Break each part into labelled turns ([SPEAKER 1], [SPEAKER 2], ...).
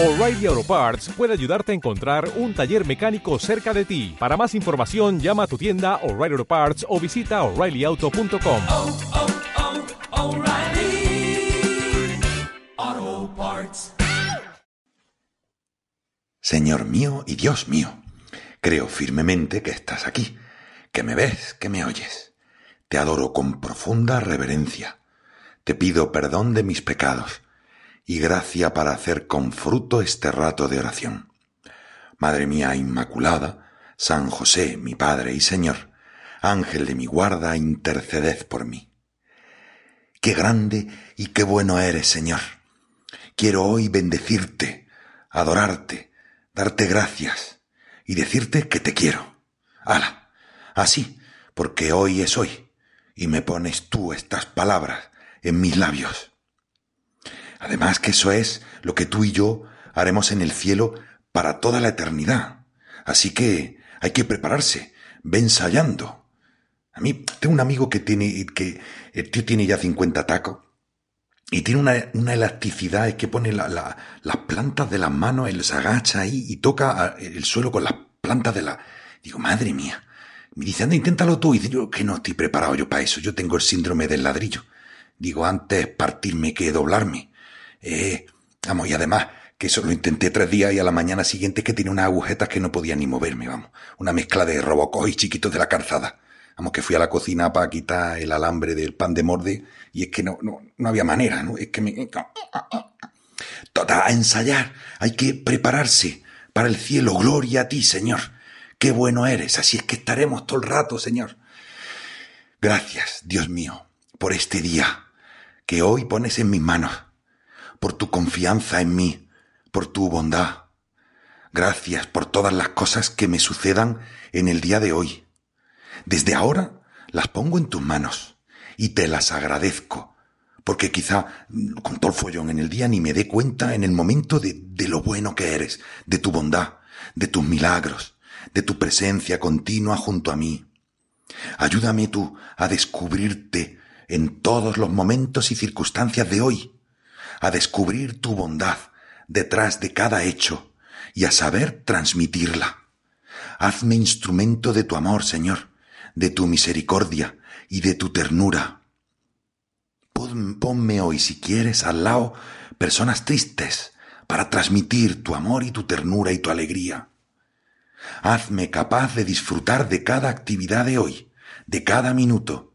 [SPEAKER 1] O'Reilly Auto Parts puede ayudarte a encontrar un taller mecánico cerca de ti. Para más información, llama a tu tienda O'Reilly Auto Parts o visita oreillyauto.com.
[SPEAKER 2] oh, oh, Parts.
[SPEAKER 3] Señor mío y Dios mío, creo firmemente que estás aquí, que me ves, que me oyes. Te adoro con profunda reverencia. Te pido perdón de mis pecados y gracia para hacer con fruto este rato de oración. Madre mía Inmaculada, San José, mi Padre y Señor, Ángel de mi guarda, interceded por mí. Qué grande y qué bueno eres, Señor. Quiero hoy bendecirte, adorarte, darte gracias y decirte que te quiero. Hala, así, porque hoy es hoy, y me pones tú estas palabras en mis labios. Además que eso es lo que tú y yo haremos en el cielo para toda la eternidad. Así que hay que prepararse, ve ensayando. A mí tengo un amigo que tiene, que el tío tiene ya 50 tacos y tiene una, elasticidad, es que pone la, la, las plantas de las manos, él se agacha ahí y toca el suelo con las plantas de la... Digo, madre mía. Me dice, anda, inténtalo tú. Y dice, yo que no estoy preparado yo para eso. Yo tengo el síndrome del ladrillo. Digo, antes partirme que doblarme. Eh, vamos, y además, que eso lo intenté tres días y a la mañana siguiente que tenía unas agujetas que no podía ni moverme, vamos. Una mezcla de robocos y chiquitos de la calzada. Vamos, que fui a la cocina para quitar el alambre del pan de morde y es que no, no, no había manera, ¿no? Es que me... Toda a ensayar, hay que prepararse para el cielo. Gloria a ti, Señor. Qué bueno eres, así es que estaremos todo el rato, Señor. Gracias, Dios mío, por este día que hoy pones en mis manos, por tu confianza en mí, por tu bondad. Gracias por todas las cosas que me sucedan en el día de hoy. Desde ahora las pongo en tus manos y te las agradezco, porque quizá con todo el follón en el día ni me dé cuenta en el momento de, de lo bueno que eres, de tu bondad, de tus milagros, de tu presencia continua junto a mí. Ayúdame tú a descubrirte en todos los momentos y circunstancias de hoy, a descubrir tu bondad detrás de cada hecho y a saber transmitirla. Hazme instrumento de tu amor, Señor, de tu misericordia y de tu ternura. Ponme hoy, si quieres, al lado personas tristes para transmitir tu amor y tu ternura y tu alegría. Hazme capaz de disfrutar de cada actividad de hoy, de cada minuto,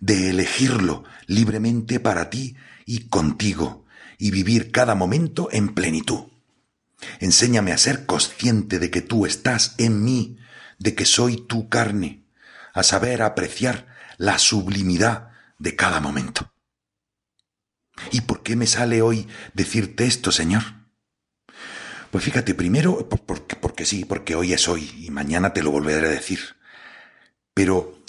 [SPEAKER 3] de elegirlo libremente para ti y contigo, y vivir cada momento en plenitud. Enséñame a ser consciente de que tú estás en mí, de que soy tu carne, a saber apreciar la sublimidad de cada momento. ¿Y por qué me sale hoy decirte esto, Señor? Pues fíjate, primero, porque, porque sí, porque hoy es hoy y mañana te lo volveré a decir. Pero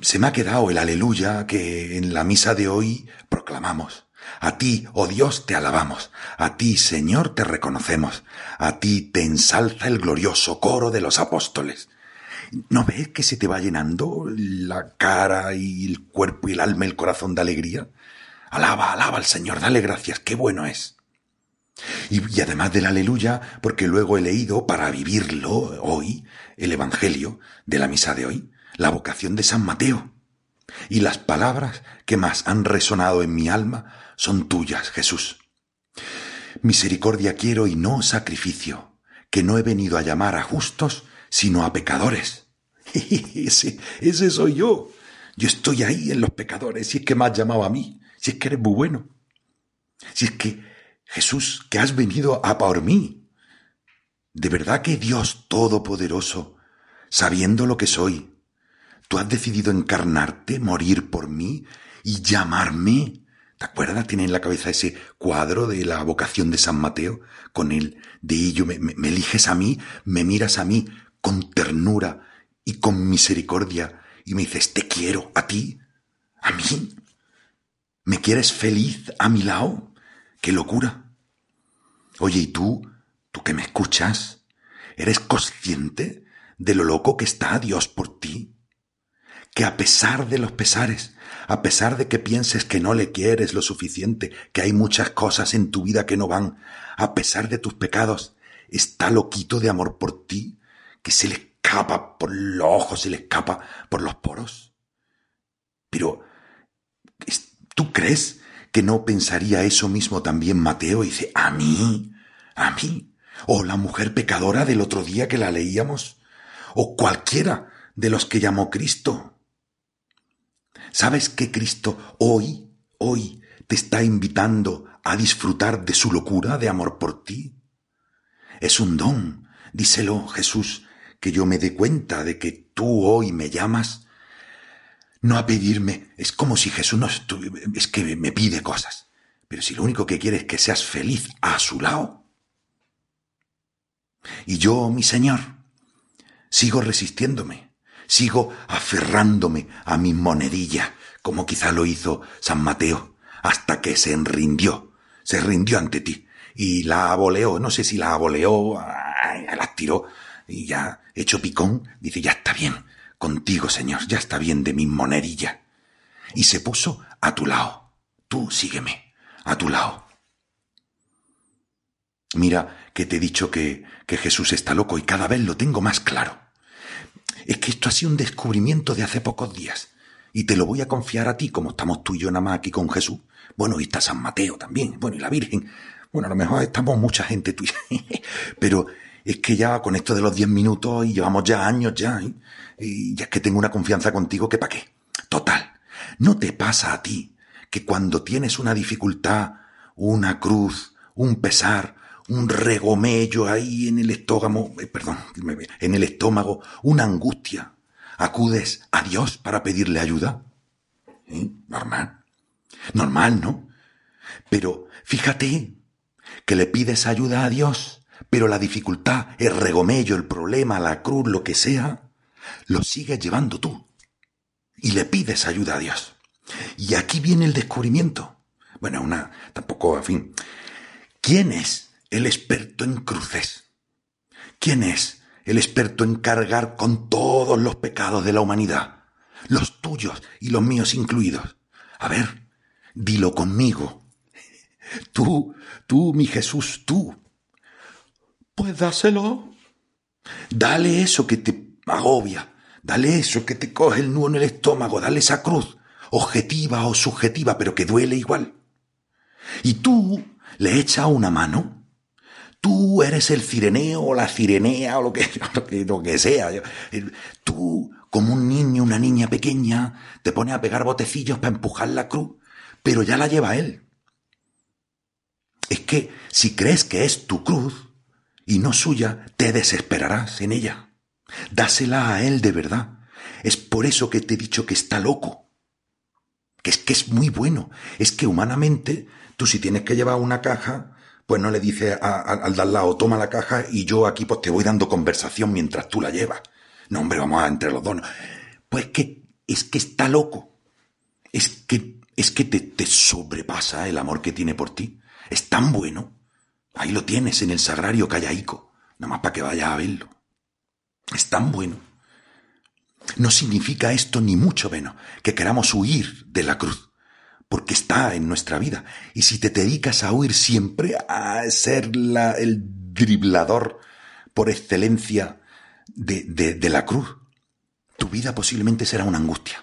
[SPEAKER 3] se me ha quedado el aleluya que en la misa de hoy proclamamos. A ti, oh Dios, te alabamos. A ti, Señor, te reconocemos. A ti te ensalza el glorioso coro de los apóstoles. ¿No ves que se te va llenando la cara y el cuerpo y el alma y el corazón de alegría? Alaba, alaba al Señor, dale gracias, qué bueno es. Y, además del aleluya, porque luego he leído para vivirlo hoy el Evangelio de la misa de hoy, la vocación de San Mateo. Y las palabras que más han resonado en mi alma son tuyas, Jesús. Misericordia quiero y no sacrificio, que no he venido a llamar a justos, sino a pecadores. ese, ese soy yo. Yo estoy ahí en los pecadores, si es que me has llamado a mí, si es que eres muy bueno. Si es que, Jesús, que has venido a por mí. De verdad que Dios Todopoderoso, sabiendo lo que soy, tú has decidido encarnarte, morir por mí y llamarme ¿Te acuerdas? Tiene en la cabeza ese cuadro de la vocación de San Mateo con el de ello, me, me, eliges a mí, me miras a mí con ternura y con misericordia y me dices, te quiero a ti, a mí. ¿Me quieres feliz a mi lado? ¡Qué locura! Oye, ¿y tú, tú que me escuchas, eres consciente de lo loco que está Dios por ti? Que a pesar de los pesares, a pesar de que pienses que no le quieres lo suficiente, que hay muchas cosas en tu vida que no van, a pesar de tus pecados, está loquito de amor por ti, que se le escapa por los ojos, se le escapa por los poros. Pero, ¿tú crees que no pensaría eso mismo también Mateo? Y dice, a mí, a mí, o la mujer pecadora del otro día que la leíamos, o cualquiera de los que llamó Cristo. ¿Sabes que Cristo hoy, hoy, te está invitando a disfrutar de su locura de amor por ti? Es un don, díselo Jesús, que yo me dé cuenta de que tú hoy me llamas, no a pedirme, es como si Jesús no es que me pide cosas, pero si lo único que quiere es que seas feliz a su lado. Y yo, mi Señor, sigo resistiéndome, sigo aferrándome a mi monedilla, como quizá lo hizo San Mateo, hasta que se rindió, se rindió ante ti, y la aboleó, no sé si la aboleó, la tiró, y ya hecho picón, dice, ya está bien, contigo, Señor, ya está bien de mi monedilla. Y se puso a tu lado, tú sígueme, a tu lado. Mira que te he dicho que, que Jesús está loco y cada vez lo tengo más claro. Es que esto ha sido un descubrimiento de hace pocos días. Y te lo voy a confiar a ti, como estamos tú y yo nada más aquí con Jesús. Bueno, y está San Mateo también. Bueno, y la Virgen. Bueno, a lo mejor estamos mucha gente tuya. Pero es que ya con esto de los diez minutos y llevamos ya años ya. ¿eh? Y ya es que tengo una confianza contigo que para qué. Total. ¿No te pasa a ti que cuando tienes una dificultad, una cruz, un pesar, un regomello ahí en el estómago, eh, perdón, en el estómago, una angustia. Acudes a Dios para pedirle ayuda. ¿Eh? Normal. Normal, ¿no? Pero fíjate que le pides ayuda a Dios, pero la dificultad, el regomello, el problema, la cruz, lo que sea, lo sigues llevando tú. Y le pides ayuda a Dios. Y aquí viene el descubrimiento. Bueno, una, tampoco, en fin. ¿Quién es el experto en cruces? ¿Quién es el experto en cargar con todos los pecados de la humanidad? Los tuyos y los míos incluidos. A ver, dilo conmigo. Tú, tú, mi Jesús, tú. Pues dáselo. Dale eso que te agobia. Dale eso que te coge el nudo en el estómago. Dale esa cruz, objetiva o subjetiva, pero que duele igual. Y tú le echas una mano Tú eres el cireneo o la cirenea o lo que, lo que, sea. Tú, como un niño, una niña pequeña, te pones a pegar botecillos para empujar la cruz, pero ya la lleva él. Es que si crees que es tu cruz y no suya, te desesperarás en ella. Dásela a él de verdad. Es por eso que te he dicho que está loco. Que es que es muy bueno. Es que humanamente, tú si tienes que llevar una caja, pues no le dice al de al lado, toma la caja y yo aquí pues te voy dando conversación mientras tú la llevas. No, hombre, vamos a entre los dos. Pues que es que está loco. Es que es que te, te sobrepasa el amor que tiene por ti. Es tan bueno. Ahí lo tienes en el sagrario callaico, nada más para que vayas a verlo. Es tan bueno. No significa esto ni mucho menos que queramos huir de la cruz porque está en nuestra vida. Y si te dedicas a huir siempre, a ser el driblador por excelencia de, de la cruz, tu vida posiblemente será una angustia.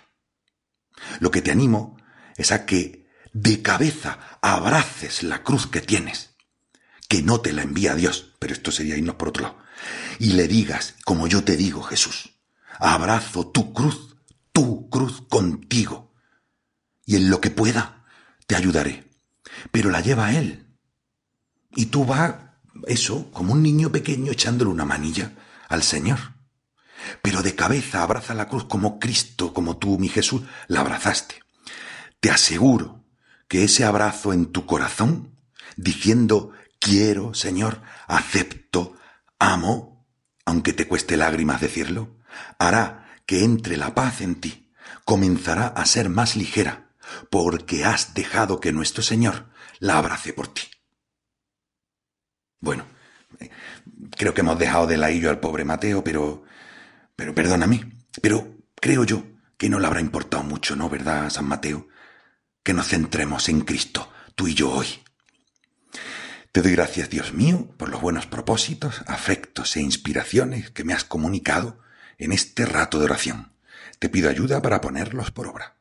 [SPEAKER 3] Lo que te animo es a que de cabeza abraces la cruz que tienes, que no te la envía Dios, pero esto sería irnos por otro lado, y le digas, como yo te digo, Jesús, abrazo tu cruz, tu cruz contigo y en lo que pueda te ayudaré. Pero la lleva él. Y tú vas, eso, como un niño pequeño echándole una manilla al Señor. Pero de cabeza abraza la cruz como Cristo, como tú, mi Jesús, la abrazaste. Te aseguro que ese abrazo en tu corazón, diciendo, quiero, Señor, acepto, amo, aunque te cueste lágrimas decirlo, hará que entre la paz en ti, comenzará a ser más ligera, porque has dejado que nuestro Señor la abrace por ti. Bueno, creo que hemos dejado de laillo al pobre Mateo, pero, pero perdóname, pero creo yo que no le habrá importado mucho, ¿no, verdad, San Mateo? Que nos centremos en Cristo, tú y yo hoy. Te doy gracias, Dios mío, por los buenos propósitos, afectos e inspiraciones que me has comunicado en este rato de oración. Te pido ayuda para ponerlos por obra.